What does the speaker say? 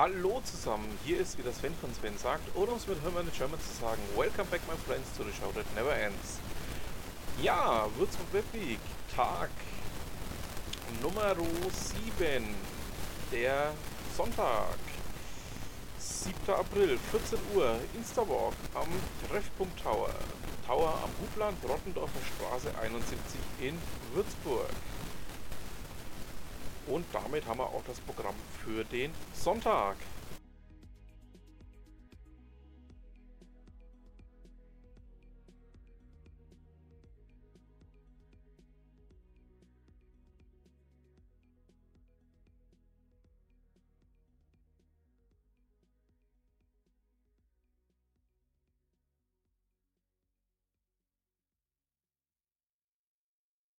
Hallo zusammen, hier ist wieder Sven von Sven sagt, oder um es mit Hermann in German zu sagen, Welcome back my friends to the show that never ends. Ja, Würzburg Webweek, Tag Nummer 7, der Sonntag, 7. April, 14 Uhr, Instawalk am Treffpunkt Tower. Tower am Hubland, Rottendorfer Straße 71 in Würzburg. Und damit haben wir auch das Programm für den Sonntag.